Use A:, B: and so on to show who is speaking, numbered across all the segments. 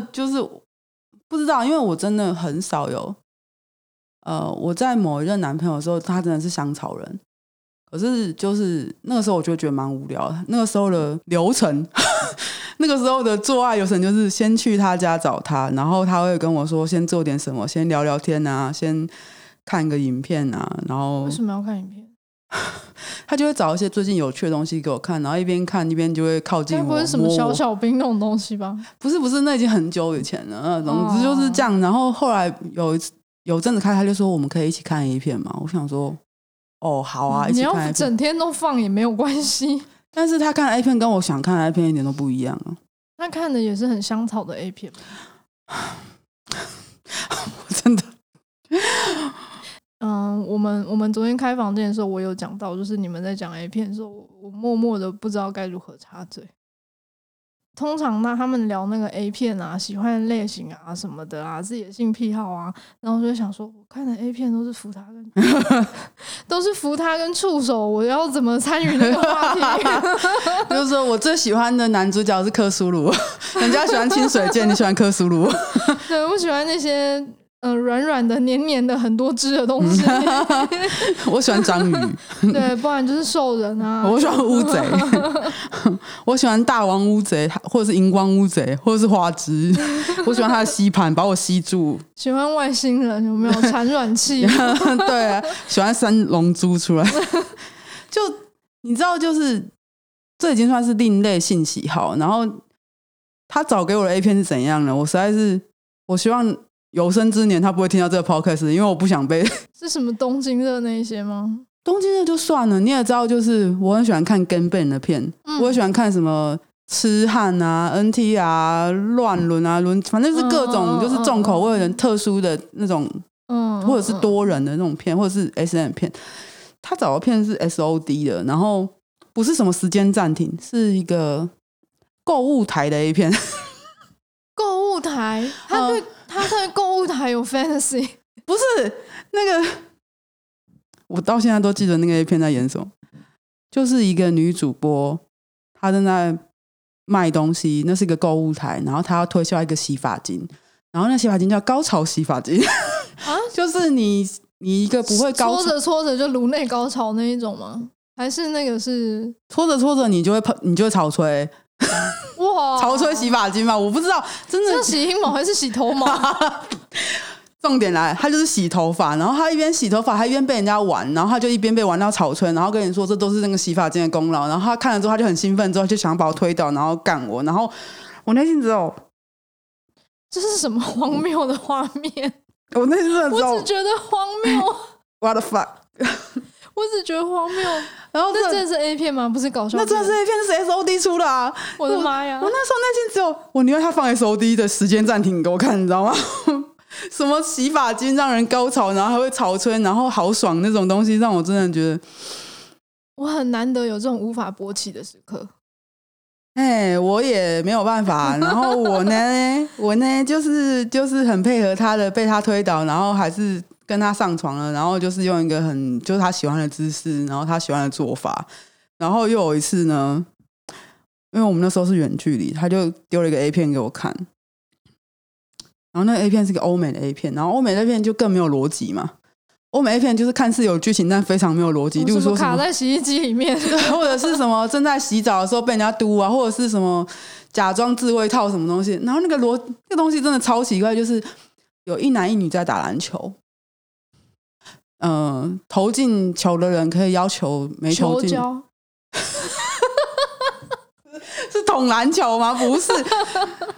A: 就是不知道，因为我真的很少有，呃，我在某一任男朋友的时候，他真的是香草人。可是就是那个时候，我就觉得蛮无聊的。那个时候的流程，那个时候的做爱流程就是先去他家找他，然后他会跟我说先做点什么，先聊聊天啊，先看个影片啊，然后
B: 为什么要看影片？
A: 他就会找一些最近有趣的东西给我看，然后一边看一边就会靠近我。
B: 不是什么小小兵那种东西吧？
A: 不是不是，那已经很久以前了。总之就是这样。然后后来有一次有阵子开，他就说我们可以一起看 A 片嘛。我想说。哦，好啊，一起看。你要
B: 整天都放也没有关系，
A: 但是他看 A 片跟我想看 A 片一点都不一样啊。
B: 他看的也是很香草的 A 片。
A: 我真的，
B: 嗯，我们我们昨天开房间的时候，我有讲到，就是你们在讲 A 片的时候，我默默的不知道该如何插嘴。通常呢，他们聊那个 A 片啊，喜欢的类型啊什么的啊，自己的性癖好啊，然后我就想说，我看的 A 片都是扶他跟 都是扶他跟触手，我要怎么参与那个话题？
A: 就是说我最喜欢的男主角是克苏鲁，人家喜欢清水剑，你喜欢克苏鲁？
B: 对，我喜欢那些。嗯，软软的、黏黏的、很多汁的东西。
A: 我喜欢章鱼。
B: 对，不然就是兽人啊。
A: 我喜欢乌贼。我喜欢大王乌贼，或者是荧光乌贼，或者是花枝。我喜欢它的吸盘，把我吸住。
B: 喜欢外星人，有没有产卵器？
A: 对啊，喜欢三龙珠出来。就你知道，就是这已经算是另类性喜好。然后他找给我的 A 片是怎样呢？我实在是，我希望。有生之年，他不会听到这个 podcast，因为我不想被
B: 是什么东京热那一些吗？
A: 东京热就算了，你也知道，就是我很喜欢看 gangbang 的片，嗯、我也喜欢看什么痴汉啊、NT 啊、乱伦啊、伦，反正是各种就是重口味的、特殊的那种，嗯，或者是多人的那种片，或者是 SM 片。他找的片是 SOD 的，然后不是什么时间暂停，是一个购物台的 A 片。
B: 购物台，他对。他在购物台有 fantasy，
A: 不是那个，我到现在都记得那个 A 片在演什么，就是一个女主播，她正在卖东西，那是一个购物台，然后她要推销一个洗发精，然后那洗发精叫高潮洗发精，啊，就是你你一个不会高
B: 搓着搓着就颅内高潮那一种吗？还是那个是
A: 搓着搓着你就会喷，你就会潮吹？哇！潮吹洗发精吗？我不知道，真的
B: 是洗阴毛还是洗头毛？
A: 重点来，他就是洗头发，然后他一边洗头发，他一边被人家玩，然后他就一边被玩到草村，然后跟你说这都是那个洗发精的功劳。然后他看了之后，他就很兴奋，之后就想把我推倒，然后干我。然后我内心只有
B: 这是什么荒谬的画面？
A: 我内心只有
B: 我只觉得荒谬。
A: What the fuck？
B: 我只觉得荒谬，然后这真的是 A 片吗？不是搞笑片？
A: 那真的是 A 片，是 SOD 出的啊！
B: 我的妈呀！
A: 我那时候内心只有我宁愿他放 SOD 的时间暂停给我看，你知道吗？什么洗发精让人高潮，然后还会潮吹，然后好爽那种东西，让我真的觉得
B: 我很难得有这种无法勃起的时刻。
A: 哎，我也没有办法。然后我呢，我呢，就是就是很配合他的，被他推倒，然后还是。跟他上床了，然后就是用一个很就是他喜欢的姿势，然后他喜欢的做法，然后又有一次呢，因为我们那时候是远距离，他就丢了一个 A 片给我看，然后那个 A 片是个欧美的 A 片，然后欧美的 A 片就更没有逻辑嘛，欧美 A 片就是看似有剧情，但非常没有逻辑，例如说
B: 卡在洗衣机里面，
A: 或者是什么正在洗澡的时候被人家嘟啊，或者是什么假装自慰套什么东西，然后那个逻那个东西真的超奇怪，就是有一男一女在打篮球。嗯、呃，投进球的人可以要求没投进，是捅篮球吗？不是，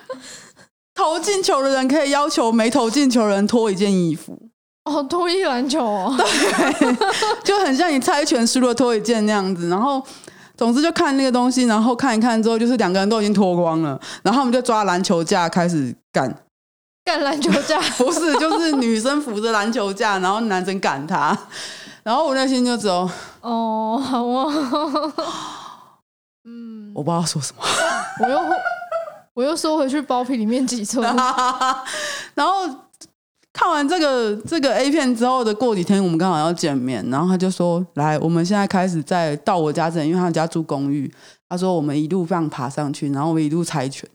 A: 投进球的人可以要求没投进球的人脱一件衣服。
B: 哦，脱衣篮球哦，
A: 对，就很像你猜拳输了脱一件那样子。然后，总之就看那个东西，然后看一看之后，就是两个人都已经脱光了，然后我们就抓篮球架开始干。
B: 干篮球架。
A: 不是，就是女生扶着篮球架，然后男生赶她，然后我内心就只有
B: 哦，好啊，嗯，
A: 我不知道说什么，
B: 我又我又收回去包皮里面几寸，
A: 然后看完这个这个 A 片之后的过几天，我们刚好要见面，然后他就说：“来，我们现在开始在到我家这里，因为他家住公寓，他说我们一路这样爬上去，然后我们一路猜拳。”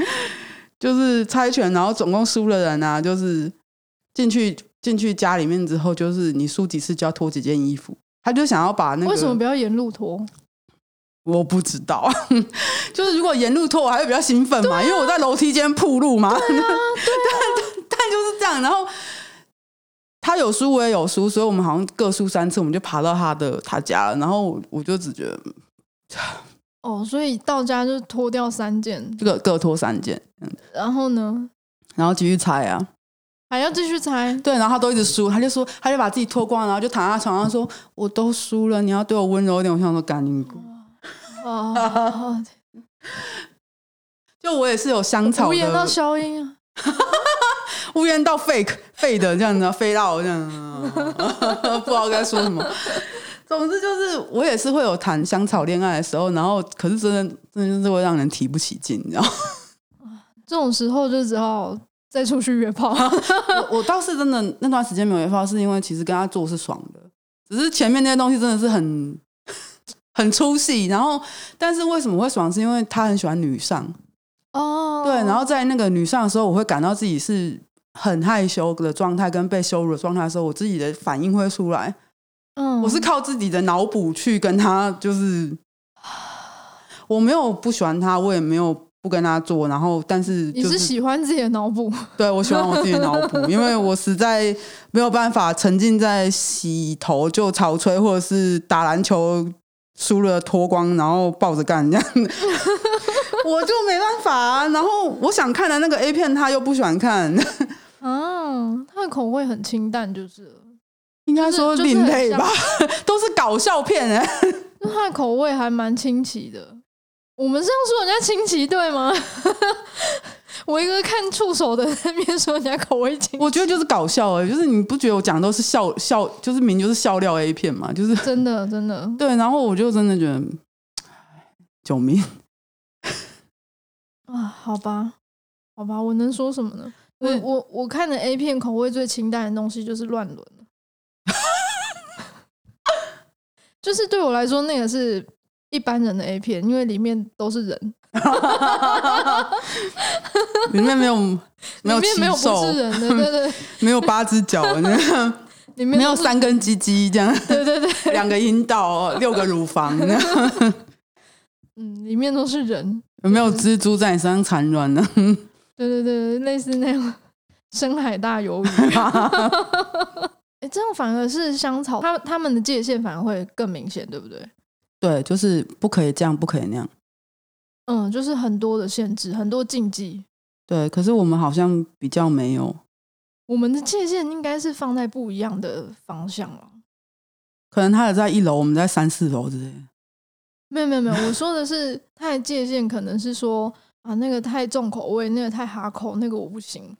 A: 就是猜拳，然后总共输的人啊，就是进去进去家里面之后，就是你输几次就要脱几件衣服。他就想要把那个
B: 为什么不要沿路脱？
A: 我不知道，就是如果沿路脱，我还会比较兴奋嘛，啊、因为我在楼梯间铺路嘛。对啊，对啊，但就是这样。然后他有输，我也有输，所以我们好像各输三次，我们就爬到他的他家了。然后我就只觉得。
B: 哦，所以到家就脱掉三件，
A: 这个各脱三件，嗯，
B: 然后呢？
A: 然后继续猜啊，
B: 还要继续猜？
A: 对，然后他都一直输，他就说，他就把自己脱光，然后就躺在床上说：“我都输了，你要对我温柔一点。”我想说：“赶紧滚！”哦，就我也是有香草的，无
B: 言到消音啊，
A: 无言到 fake fake 的这样子，飞到这样，不知道该说什么。总之就是，我也是会有谈香草恋爱的时候，然后可是真的真的就是会让人提不起劲，你知道？
B: 这种时候就只好再出去约炮。
A: 我我倒是真的那段时间没有约炮，是因为其实跟他做是爽的，只是前面那些东西真的是很 很粗细。然后，但是为什么会爽？是因为他很喜欢女上哦，对。然后在那个女上的时候，我会感到自己是很害羞的状态，跟被羞辱的状态的时候，我自己的反应会出来。嗯，我是靠自己的脑补去跟他，就是我没有不喜欢他，我也没有不跟他做，然后但是、就是、
B: 你是喜欢自己的脑补？
A: 对，我喜欢我自己的脑补，因为我实在没有办法沉浸在洗头就潮吹，或者是打篮球输了脱光然后抱着干这样，我就没办法啊。然后我想看的那个 A 片，他又不喜欢看，
B: 嗯，他的口味很清淡，就是。
A: 应该说另类吧，都是搞笑片哎。
B: 那他的口味还蛮清奇的。我们这样说人家清奇对吗？我一个看触手的那边说人家口味清奇，
A: 我觉得就是搞笑哎，就是你不觉得我讲的都是笑笑，就是明就是笑料 A 片嘛，就是
B: 真的真的
A: 对。然后我就真的觉得，救命
B: 啊！好吧，好吧，我能说什么呢？我我我看的 A 片口味最清淡的东西就是乱伦。就是对我来说，那个是一般人的 A 片，因为里面都是人，
A: 里面没有 没有
B: 里面没有不是人的，对对，对，
A: 没有八只脚，里面没有三根鸡鸡这样，
B: 对对对，
A: 两个阴道，六个乳房，
B: 嗯，里面都是人，
A: 有没有蜘蛛在你身上产卵呢？
B: 对对对，类似那种深海大鱿鱼。哎，这样反而是香草，他他们的界限反而会更明显，对不对？
A: 对，就是不可以这样，不可以那样。
B: 嗯，就是很多的限制，很多禁忌。
A: 对，可是我们好像比较没有。
B: 我们的界限应该是放在不一样的方向了。
A: 可能他也在一楼，我们在三四楼之类。
B: 没有没有没有，我说的是 他的界限，可能是说啊，那个太重口味，那个太哈口，那个我不行。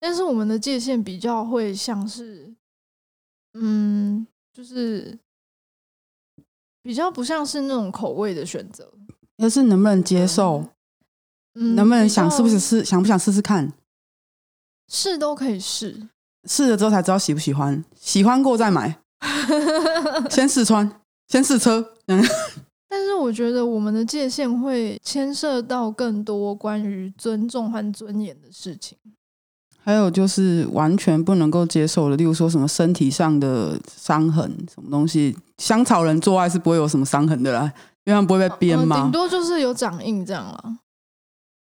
B: 但是我们的界限比较会像是。嗯，就是比较不像是那种口味的选择，
A: 而是能不能接受，嗯，能不能想是不是试，想不想试试看，
B: 试都可以试，
A: 试了之后才知道喜不喜欢，喜欢过再买，先试穿，先试车。
B: 但是我觉得我们的界限会牵涉到更多关于尊重和尊严的事情。
A: 还有就是完全不能够接受的，例如说什么身体上的伤痕，什么东西，香草人做爱是不会有什么伤痕的啦，因为他们不会被鞭嘛，顶、
B: 呃、多就是有掌印这样了，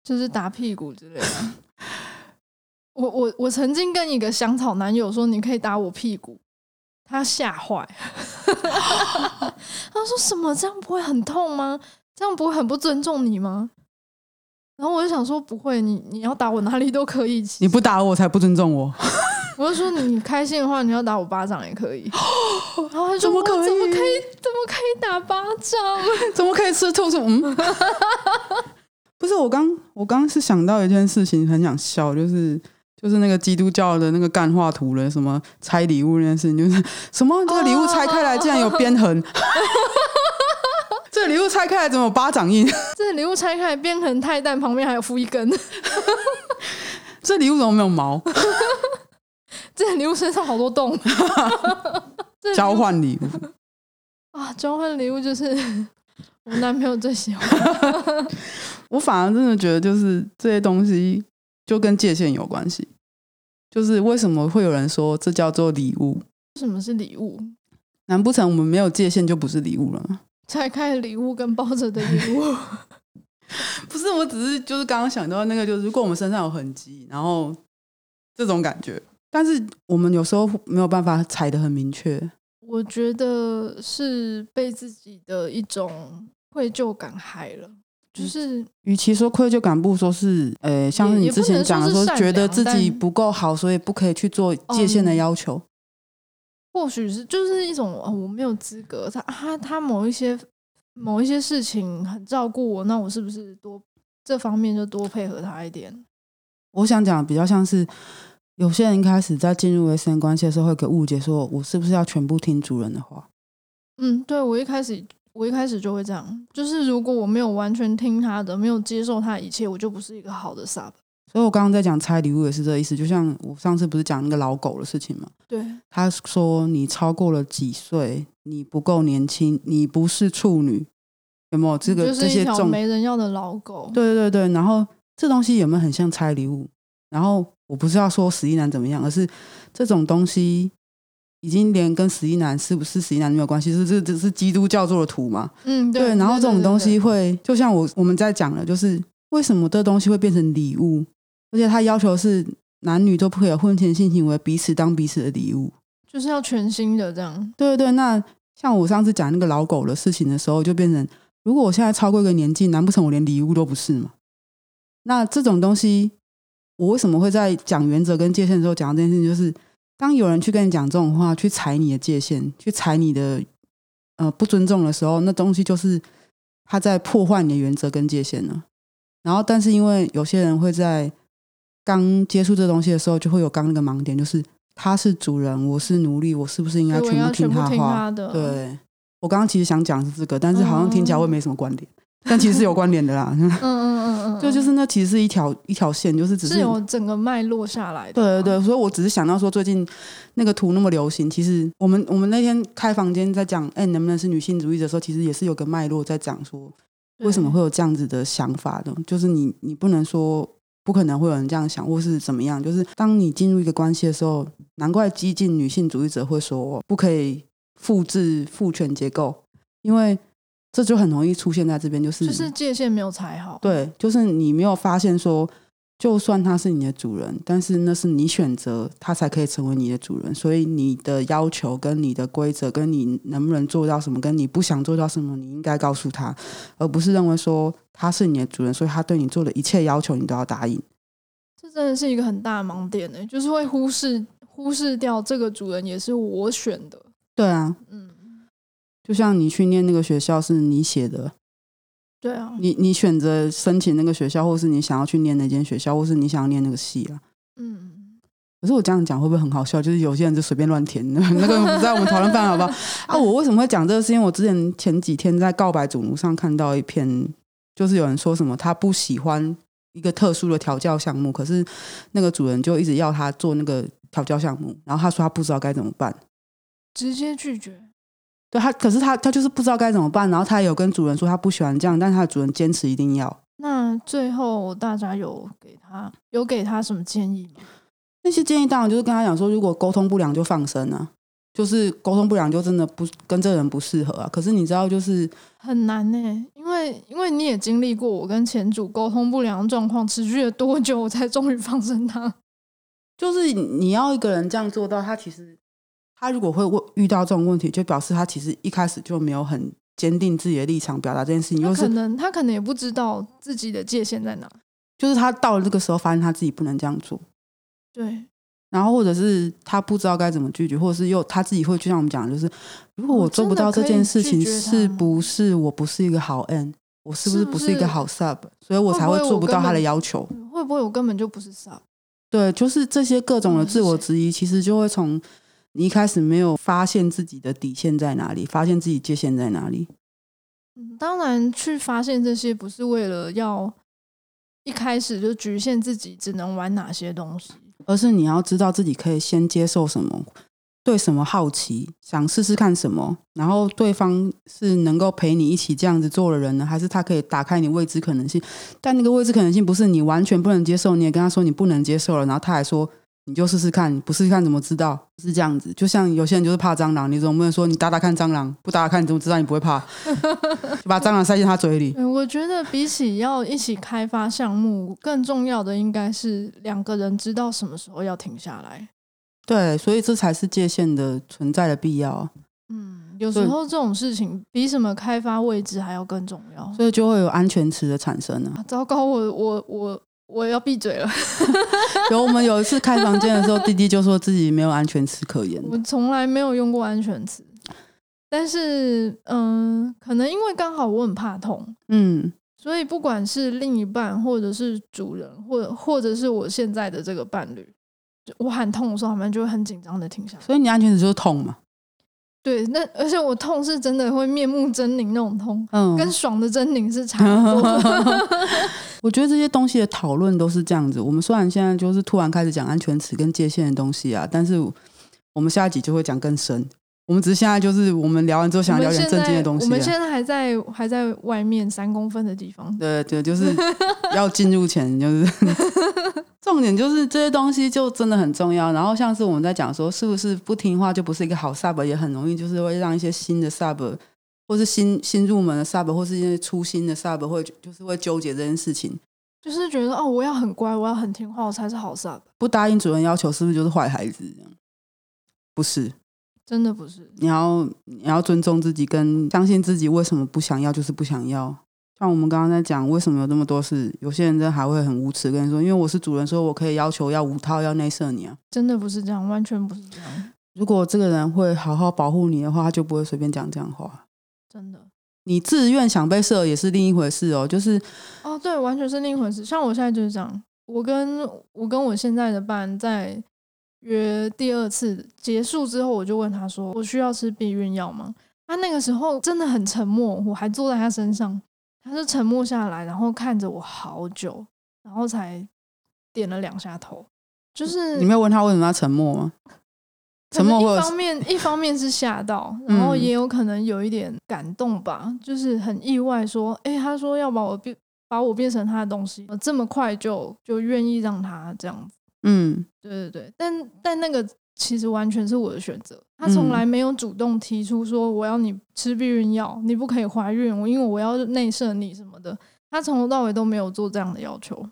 B: 就是打屁股之类的。我我我曾经跟一个香草男友说，你可以打我屁股，他吓坏，他说什么这样不会很痛吗？这样不会很不尊重你吗？然后我就想说，不会，你你要打我哪里都可以。
A: 你不打我才不尊重我。
B: 我就说，你开心的话，你要打我巴掌也可以。然后他说
A: 怎么可以？
B: 怎么可以？怎么可以打巴掌？
A: 怎么可以吃兔子？嗯，不是，我刚我刚是想到一件事情，很想笑，就是就是那个基督教的那个干画图了，什么拆礼物那件事情，就是什么这个礼物拆开来竟然有鞭痕。这礼物拆开来怎么有巴掌印？
B: 这礼物拆开来变成太蛋旁边还有附一根。
A: 这礼物怎么没有毛？
B: 这礼物身上好多洞。
A: 交换礼物
B: 啊！交换礼物就是我男朋友最喜欢。
A: 我反而真的觉得，就是这些东西就跟界限有关系。就是为什么会有人说这叫做礼物？
B: 什么是礼物？
A: 难不成我们没有界限就不是礼物了吗？
B: 拆开礼物跟抱着的礼物，
A: 不是，我只是就是刚刚想到那个，就是如果我们身上有痕迹，然后这种感觉，但是我们有时候没有办法踩得很明确。
B: 我觉得是被自己的一种愧疚感害了，就是
A: 与其说愧疚感，不如说是，呃，像是你之前讲的说，觉得自己不够好，所以不可以去做界限的要求。嗯
B: 或许是就是一种哦，我没有资格。他他他某一些某一些事情很照顾我，那我是不是多这方面就多配合他一点？
A: 我想讲比较像是有些人一开始在进入 SM 关系的时候会给误解，说我是不是要全部听主人的话？
B: 嗯，对，我一开始我一开始就会这样，就是如果我没有完全听他的，没有接受他一切，我就不是一个好的 sub。
A: 所以我刚刚在讲拆礼物也是这个意思，就像我上次不是讲那个老狗的事情嘛？
B: 对，
A: 他说你超过了几岁，你不够年轻，你不是处女，有没有这个这些种
B: 没人要的老狗？
A: 对对对，然后这东西有没有很像拆礼物？然后我不是要说十一男怎么样，而是这种东西已经连跟十一男是不是十一男没有关系，是这这是基督教做的图嘛？
B: 嗯，对。
A: 对，然后这种东西会就像我我们在讲的，就是为什么这东西会变成礼物？而且他要求是男女都不可以有婚前性行为，彼此当彼此的礼物，
B: 就是要全新的这样。
A: 对对对，那像我上次讲那个老狗的事情的时候，就变成如果我现在超过一个年纪，难不成我连礼物都不是吗？那这种东西，我为什么会在讲原则跟界限的时候讲到这件事情？就是当有人去跟你讲这种话，去踩你的界限，去踩你的呃不尊重的时候，那东西就是他在破坏你的原则跟界限了。然后，但是因为有些人会在刚接触这东西的时候，就会有刚那个盲点，就是他是主人，我是奴隶，我是不是应该全部听他话？对，我刚刚其实想讲是这个，但是好像听起来会没什么关联，嗯、但其实是有关联的啦。嗯嗯嗯嗯，就就是那其实是一条一条线，就是只是，是有
B: 整个脉络下来的。
A: 对对对，所以我只是想到说，最近那个图那么流行，其实我们我们那天开房间在讲，哎，能不能是女性主义者的时候，其实也是有个脉络在讲说，为什么会有这样子的想法的，就是你你不能说。不可能会有人这样想，或是怎么样？就是当你进入一个关系的时候，难怪激进女性主义者会说不可以复制父权结构，因为这就很容易出现在这边，就是
B: 就是界限没有踩好。
A: 对，就是你没有发现说。就算他是你的主人，但是那是你选择，他才可以成为你的主人。所以你的要求、跟你的规则、跟你能不能做到什么、跟你不想做到什么，你应该告诉他，而不是认为说他是你的主人，所以他对你做的一切要求你都要答应。
B: 这真的是一个很大的盲点呢，就是会忽视忽视掉这个主人也是我选的。
A: 对啊，嗯，就像你去念那个学校是你写的。
B: 对啊，
A: 你你选择申请那个学校，或是你想要去念那间学校，或是你想要念那个系啊？嗯，可是我这样讲会不会很好笑？就是有些人就随便乱填，那个不在我们讨论范围，好不好？啊，我为什么会讲这个？是因为我之前前几天在告白主奴上看到一篇，就是有人说什么他不喜欢一个特殊的调教项目，可是那个主人就一直要他做那个调教项目，然后他说他不知道该怎么办，
B: 直接拒绝。
A: 对他，可是他他就是不知道该怎么办，然后他也有跟主人说他不喜欢这样，但是他的主人坚持一定要。
B: 那最后大家有给他有给他什么建议吗？
A: 那些建议当然就是跟他讲说，如果沟通不良就放生啊，就是沟通不良就真的不跟这人不适合啊。可是你知道，就是
B: 很难呢、欸，因为因为你也经历过我跟前主沟通不良状况持续了多久，我才终于放生他。
A: 就是你要一个人这样做到，他其实。他如果会问遇到这种问题，就表示他其实一开始就没有很坚定自己的立场，表达这件事情。
B: 有可能他可能也不知道自己的界限在哪，
A: 就是他到了这个时候，发现他自己不能这样做。
B: 对，
A: 然后或者是他不知道该怎么拒绝，或者是又他自己会就像我们讲的，就是如果我做不到这件事情，是不是我不是一个好 N？我是不是不是一个好 Sub？所以我才会做不到他的要求。
B: 会不会我根本就不是 Sub？
A: 对，就是这些各种的自我质疑，其实就会从。你一开始没有发现自己的底线在哪里，发现自己界限在哪里？
B: 嗯，当然，去发现这些不是为了要一开始就局限自己只能玩哪些东西，
A: 而是你要知道自己可以先接受什么，对什么好奇，想试试看什么，然后对方是能够陪你一起这样子做的人呢，还是他可以打开你未知可能性？但那个未知可能性不是你完全不能接受，你也跟他说你不能接受了，然后他还说。你就试试看，不试试看怎么知道？是这样子，就像有些人就是怕蟑螂，你总不能说你打打看蟑螂，不打打看你怎么知道你不会怕？就把蟑螂塞进他嘴里。
B: 我觉得比起要一起开发项目，更重要的应该是两个人知道什么时候要停下来。
A: 对，所以这才是界限的存在的必要。
B: 嗯，有时候这种事情比什么开发位置还要更重要，
A: 所以就会有安全池的产生呢。
B: 啊，糟糕，我我我。我要闭嘴了。
A: 有我们有一次开房间的时候，弟弟就说自己没有安全词可言。
B: 我从来没有用过安全词，但是嗯，可能因为刚好我很怕痛，嗯，所以不管是另一半，或者是主人，或者或者是我现在的这个伴侣，我喊痛的时候，他们就会很紧张的停下来。
A: 所以你安全词就是痛嘛？
B: 对，那而且我痛是真的会面目狰狞那种痛，嗯，跟爽的狰狞是差不多的。
A: 我觉得这些东西的讨论都是这样子。我们虽然现在就是突然开始讲安全词跟界限的东西啊，但是我们下一集就会讲更深。我们只是现在就是我们聊完之后想要聊点正经的东西啊。
B: 我们现在还在还在外面三公分的地方。
A: 对对，就是要进入前就是。重点就是这些东西就真的很重要，然后像是我们在讲说，是不是不听话就不是一个好 sub，也很容易就是会让一些新的 sub，或是新新入门的 sub，或是一些初新的 sub 会就是会纠结这件事情，
B: 就是觉得哦，我要很乖，我要很听话，我才是好 sub。
A: 不答应主人要求，是不是就是坏孩子？不是，
B: 真的不是。
A: 你要你要尊重自己，跟相信自己，为什么不想要就是不想要。像我们刚刚在讲，为什么有这么多事？有些人真的还会很无耻跟你说，因为我是主人，所以我可以要求要五套要内射你啊。
B: 真的不是这样，完全不是这样。
A: 如果这个人会好好保护你的话，他就不会随便讲这样话。
B: 真的，
A: 你自愿想被射也是另一回事哦。就是
B: 哦，对，完全是另一回事。像我现在就是这样，我跟我跟我现在的伴在约第二次结束之后，我就问他说：“我需要吃避孕药吗？”他那个时候真的很沉默，我还坐在他身上。他就沉默下来，然后看着我好久，然后才点了两下头。就是你
A: 没有问他为什么要沉默吗？沉默
B: 一方面一方面是吓到，然后也有可能有一点感动吧，嗯、就是很意外说，哎，他说要把我变把我变成他的东西，这么快就就愿意让他这样子。嗯，对对对，但但那个。其实完全是我的选择，他从来没有主动提出说我要你吃避孕药，你不可以怀孕，我因为我要内射你什么的，他从头到尾都没有做这样的要求。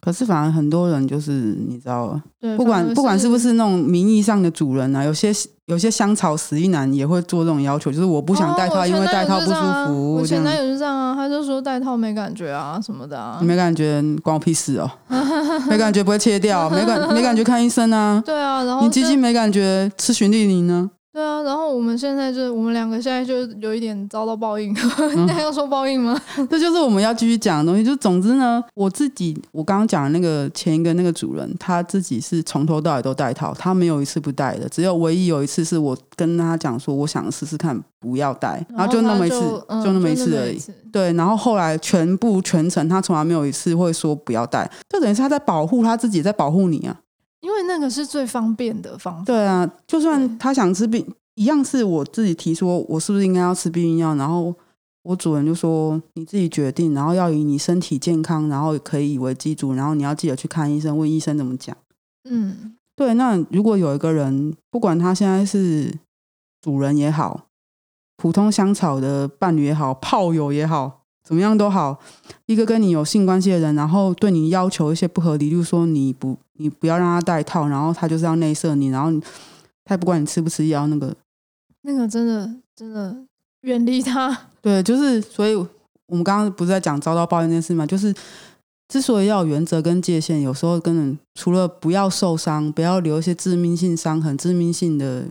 A: 可是反而很多人就是你知道，不管不管是不是那种名义上的主人啊，有些有些香草死一男也会做这种要求，就是我不想戴套，因为戴套不舒服。
B: 我前男友是这样啊，他就说戴套没感觉啊什么的啊，
A: 你没感觉关我屁事哦，没感觉不会切掉，没感没感觉看医生啊，
B: 对啊，然后
A: 你鸡鸡没感觉吃循利宁呢？
B: 对啊，然后我们现在就我们两个现在就有一点遭到报应，那还要说报应吗？
A: 这就是我们要继续讲的东西。就总之呢，我自己我刚刚讲的那个前一个那个主人，他自己是从头到尾都戴套，他没有一次不戴的，只有唯一有一次是我跟他讲说，我想试试看不要戴，然后就那么一次，就，嗯、就那么一次而已。对，然后后来全部全程他从来没有一次会说不要戴，就等于是他在保护他自己，在保护你啊。
B: 因为那个是最方便的方法。
A: 对啊，就算他想吃避，一样是我自己提说，我是不是应该要吃避孕药？然后我主人就说你自己决定，然后要以你身体健康，然后可以以为基础，然后你要记得去看医生，问医生怎么讲。嗯，对。那如果有一个人，不管他现在是主人也好，普通香草的伴侣也好，炮友也好。怎么样都好，一个跟你有性关系的人，然后对你要求一些不合理，就是说你不，你不要让他戴套，然后他就是要内射你，然后他也不管你吃不吃药，那个
B: 那个真的真的远离他。
A: 对，就是所以我们刚刚不是在讲遭到抱怨这件事嘛？就是之所以要有原则跟界限，有时候跟人除了不要受伤，不要留一些致命性伤痕、致命性的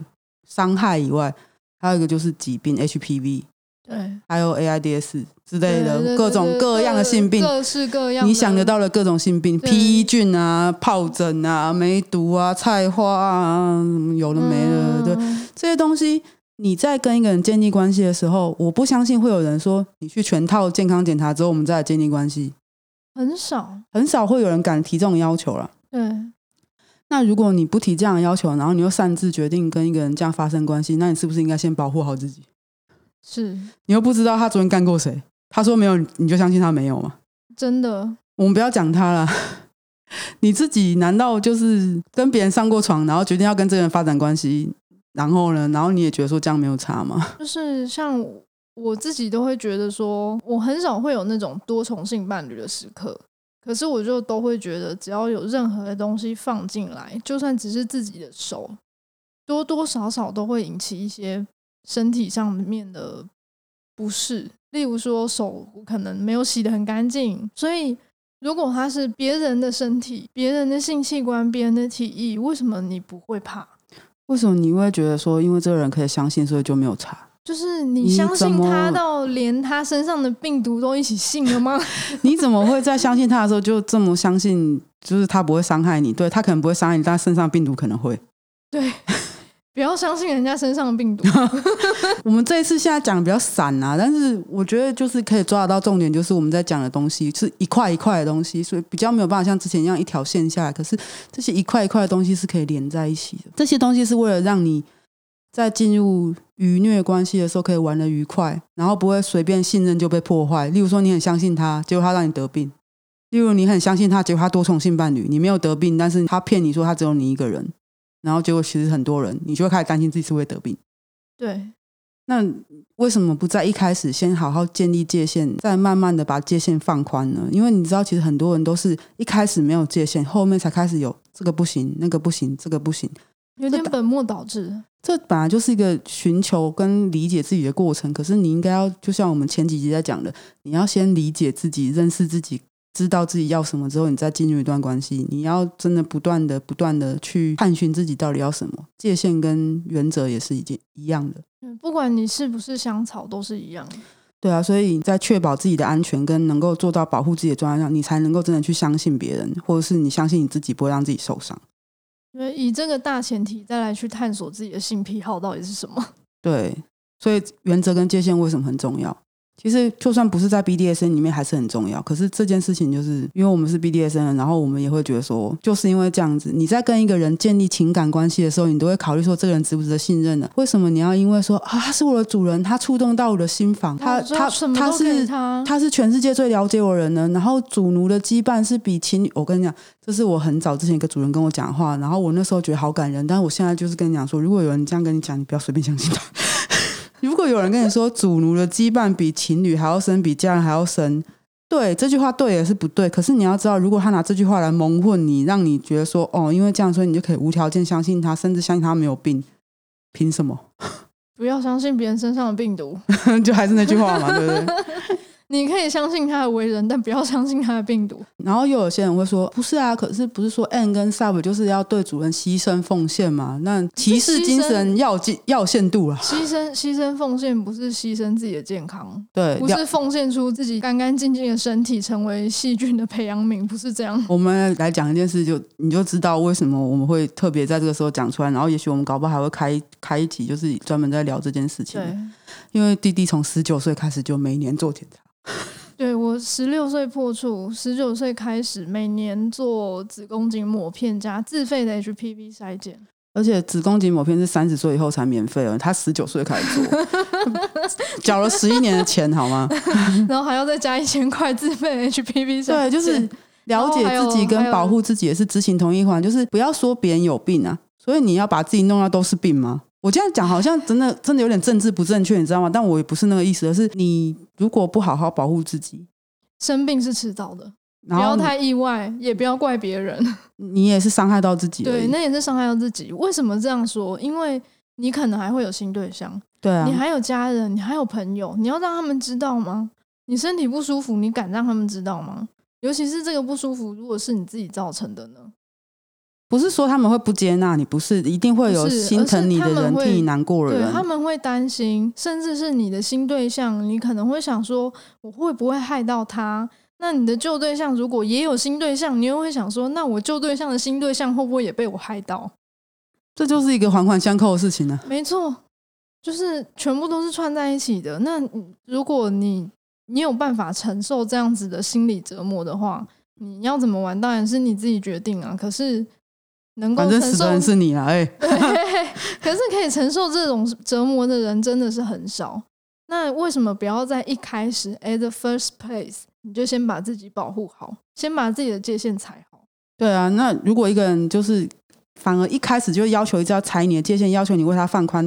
A: 伤害以外，还有一个就是疾病 HPV。
B: 对，
A: 还有 AIDS 之类的各种各样的性病，
B: 各式各样，
A: 你想得到的各种性病，P 菌啊、疱疹啊、梅毒啊、菜花啊，有了没了？对，这些东西，你在跟一个人建立关系的时候，我不相信会有人说，你去全套健康检查之后，我们再来建立关系。
B: 很少，
A: 很少会有人敢提这种要求了。
B: 对，
A: 那如果你不提这样的要求，然后你又擅自决定跟一个人这样发生关系，那你是不是应该先保护好自己？
B: 是
A: 你又不知道他昨天干过谁，他说没有，你就相信他没有吗？
B: 真的，
A: 我们不要讲他了。你自己难道就是跟别人上过床，然后决定要跟这个人发展关系，然后呢，然后你也觉得说这样没有差吗？
B: 就是像我自己都会觉得说，我很少会有那种多重性伴侣的时刻，可是我就都会觉得，只要有任何的东西放进来，就算只是自己的手，多多少少都会引起一些身体上面的不适。例如说，手可能没有洗得很干净，所以。如果他是别人的身体、别人的性器官、别人的体液，为什么你不会怕？
A: 为什么你会觉得说，因为这个人可以相信，所以就没有查？
B: 就是你相信他到连他身上的病毒都一起信了吗？
A: 你怎么会在相信他的时候就这么相信？就是他不会伤害你，对，他可能不会伤害你，但身上病毒可能会。
B: 对。不要相信人家身上的病毒。
A: 我们这一次现在讲的比较散啊，但是我觉得就是可以抓得到重点，就是我们在讲的东西是一块一块的东西，所以比较没有办法像之前一样一条线下来。可是这些一块一块的东西是可以连在一起的。这些东西是为了让你在进入愉虐关系的时候可以玩得愉快，然后不会随便信任就被破坏。例如说，你很相信他，结果他让你得病；例如你很相信他，结果他多重性伴侣，你没有得病，但是他骗你说他只有你一个人。然后结果其实很多人，你就会开始担心自己是会得病。
B: 对，
A: 那为什么不在一开始先好好建立界限，再慢慢的把界限放宽呢？因为你知道，其实很多人都是一开始没有界限，后面才开始有这个不行，那个不行，这个不行，
B: 有点本末倒置。
A: 这本来就是一个寻求跟理解自己的过程，可是你应该要，就像我们前几集在讲的，你要先理解自己，认识自己。知道自己要什么之后，你再进入一段关系，你要真的不断的、不断的去探寻自己到底要什么，界限跟原则也是一件一样的。
B: 嗯不管你是不是香草，都是一样的。
A: 对啊，所以在确保自己的安全跟能够做到保护自己的状态下，你才能够真的去相信别人，或者是你相信你自己不会让自己受伤。
B: 对，以这个大前提再来去探索自己的性癖好到底是什么。
A: 对，所以原则跟界限为什么很重要？其实就算不是在 BDSN 里面，还是很重要。可是这件事情就是因为我们是 BDSN，然后我们也会觉得说，就是因为这样子，你在跟一个人建立情感关系的时候，你都会考虑说，这个人值不值得信任呢？为什么你要因为说啊，他是我的主人，他触动到我的心房，他他他是他是全世界最了解我的人呢？然后主奴的羁绊是比情侣，我跟你讲，这是我很早之前一个主人跟我讲话，然后我那时候觉得好感人，但是我现在就是跟你讲说，如果有人这样跟你讲，你不要随便相信他。如果有人跟你说主奴的羁绊比情侣还要深，比家人还要深，对，这句话对也是不对。可是你要知道，如果他拿这句话来蒙混你，让你觉得说哦，因为这样，所以你就可以无条件相信他，甚至相信他没有病，凭什么？
B: 不要相信别人身上的病毒，
A: 就还是那句话嘛，对不对？
B: 你可以相信他的为人，但不要相信他的病毒。
A: 然后又有些人会说，不是啊，可是不是说 N 跟 Sub 就是要对主人牺牲奉献吗？那骑士精神要尽要限度啊。
B: 牺牲牺牲奉献不是牺牲自己的健康，
A: 对，
B: 不是奉献出自己干干净净的身体成为细菌的培养皿，不是这样。
A: 我们来讲一件事就，就你就知道为什么我们会特别在这个时候讲出来。然后也许我们搞不好还会开开一集，就是专门在聊这件事情。
B: 对，
A: 因为弟弟从十九岁开始就每年做检查。
B: 对，我十六岁破处，十九岁开始每年做子宫颈抹片加自费的 HPV 筛检，
A: 而且子宫颈抹片是三十岁以后才免费哦，他十九岁开始做，缴了十一年的钱好吗？
B: 然后还要再加一千块自费 HPV 筛检，
A: 对，就是了解自己跟保护自己也是知情同意一环，就是不要说别人有病啊，所以你要把自己弄到都是病吗？我这样讲好像真的真的有点政治不正确，你知道吗？但我也不是那个意思，而是你如果不好好保护自己，
B: 生病是迟早的，不要太意外，也不要怪别人，
A: 你也是伤害到自己。
B: 对，那也是伤害到自己。为什么这样说？因为你可能还会有新对象，
A: 对啊，
B: 你还有家人，你还有朋友，你要让他们知道吗？你身体不舒服，你敢让他们知道吗？尤其是这个不舒服，如果是你自己造成的呢？
A: 不是说他们会不接纳你，不是一定会有心疼你的人替你难过的人，
B: 对，他们会担心，甚至是你的新对象，你可能会想说，我会不会害到他？那你的旧对象如果也有新对象，你又会想说，那我旧对象的新对象会不会也被我害到？
A: 这就是一个环环相扣的事情呢。
B: 没错，就是全部都是串在一起的。那如果你你有办法承受这样子的心理折磨的话，你要怎么玩当然是你自己决定啊。可是。能够
A: 反正死的人是你啊，哎、
B: 可是可以承受这种折磨的人真的是很少。那为什么不要在一开始，at the first place，你就先把自己保护好，先把自己的界限踩好？
A: 对啊，那如果一个人就是反而一开始就要求一直要踩你的界限，要求你为他放宽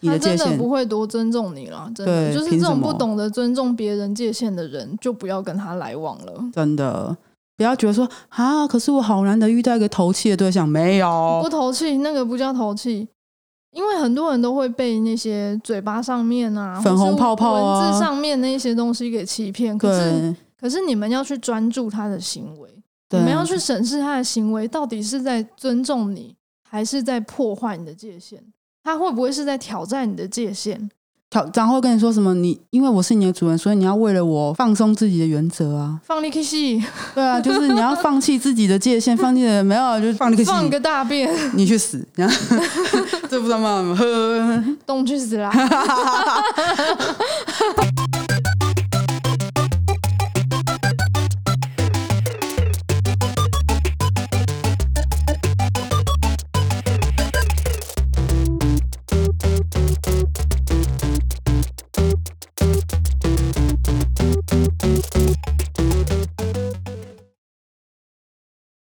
A: 你的界限，
B: 他真的不会多尊重你了。真的，就是这种不懂得尊重别人界限的人，就不要跟他来往了。
A: 真的。不要觉得说啊，可是我好难得遇到一个投契的对象，没有。
B: 不投契，那个不叫投契，因为很多人都会被那些嘴巴上面啊、
A: 粉红泡泡啊、
B: 文字上面那些东西给欺骗。可是，可是你们要去专注他的行为，你们要去审视他的行为到底是在尊重你，还是在破坏你的界限？他会不会是在挑战你的界限？
A: 挑，然后跟你说什么？你因为我是你的主人，所以你要为了我放松自己的原则啊！
B: 放你屁戏！
A: 对啊，就是你要放弃自己的界限，放弃的 没有，就放你屁戏！
B: 放个大便！
A: 你去死！这不知道吗？呵，
B: 动去死啦！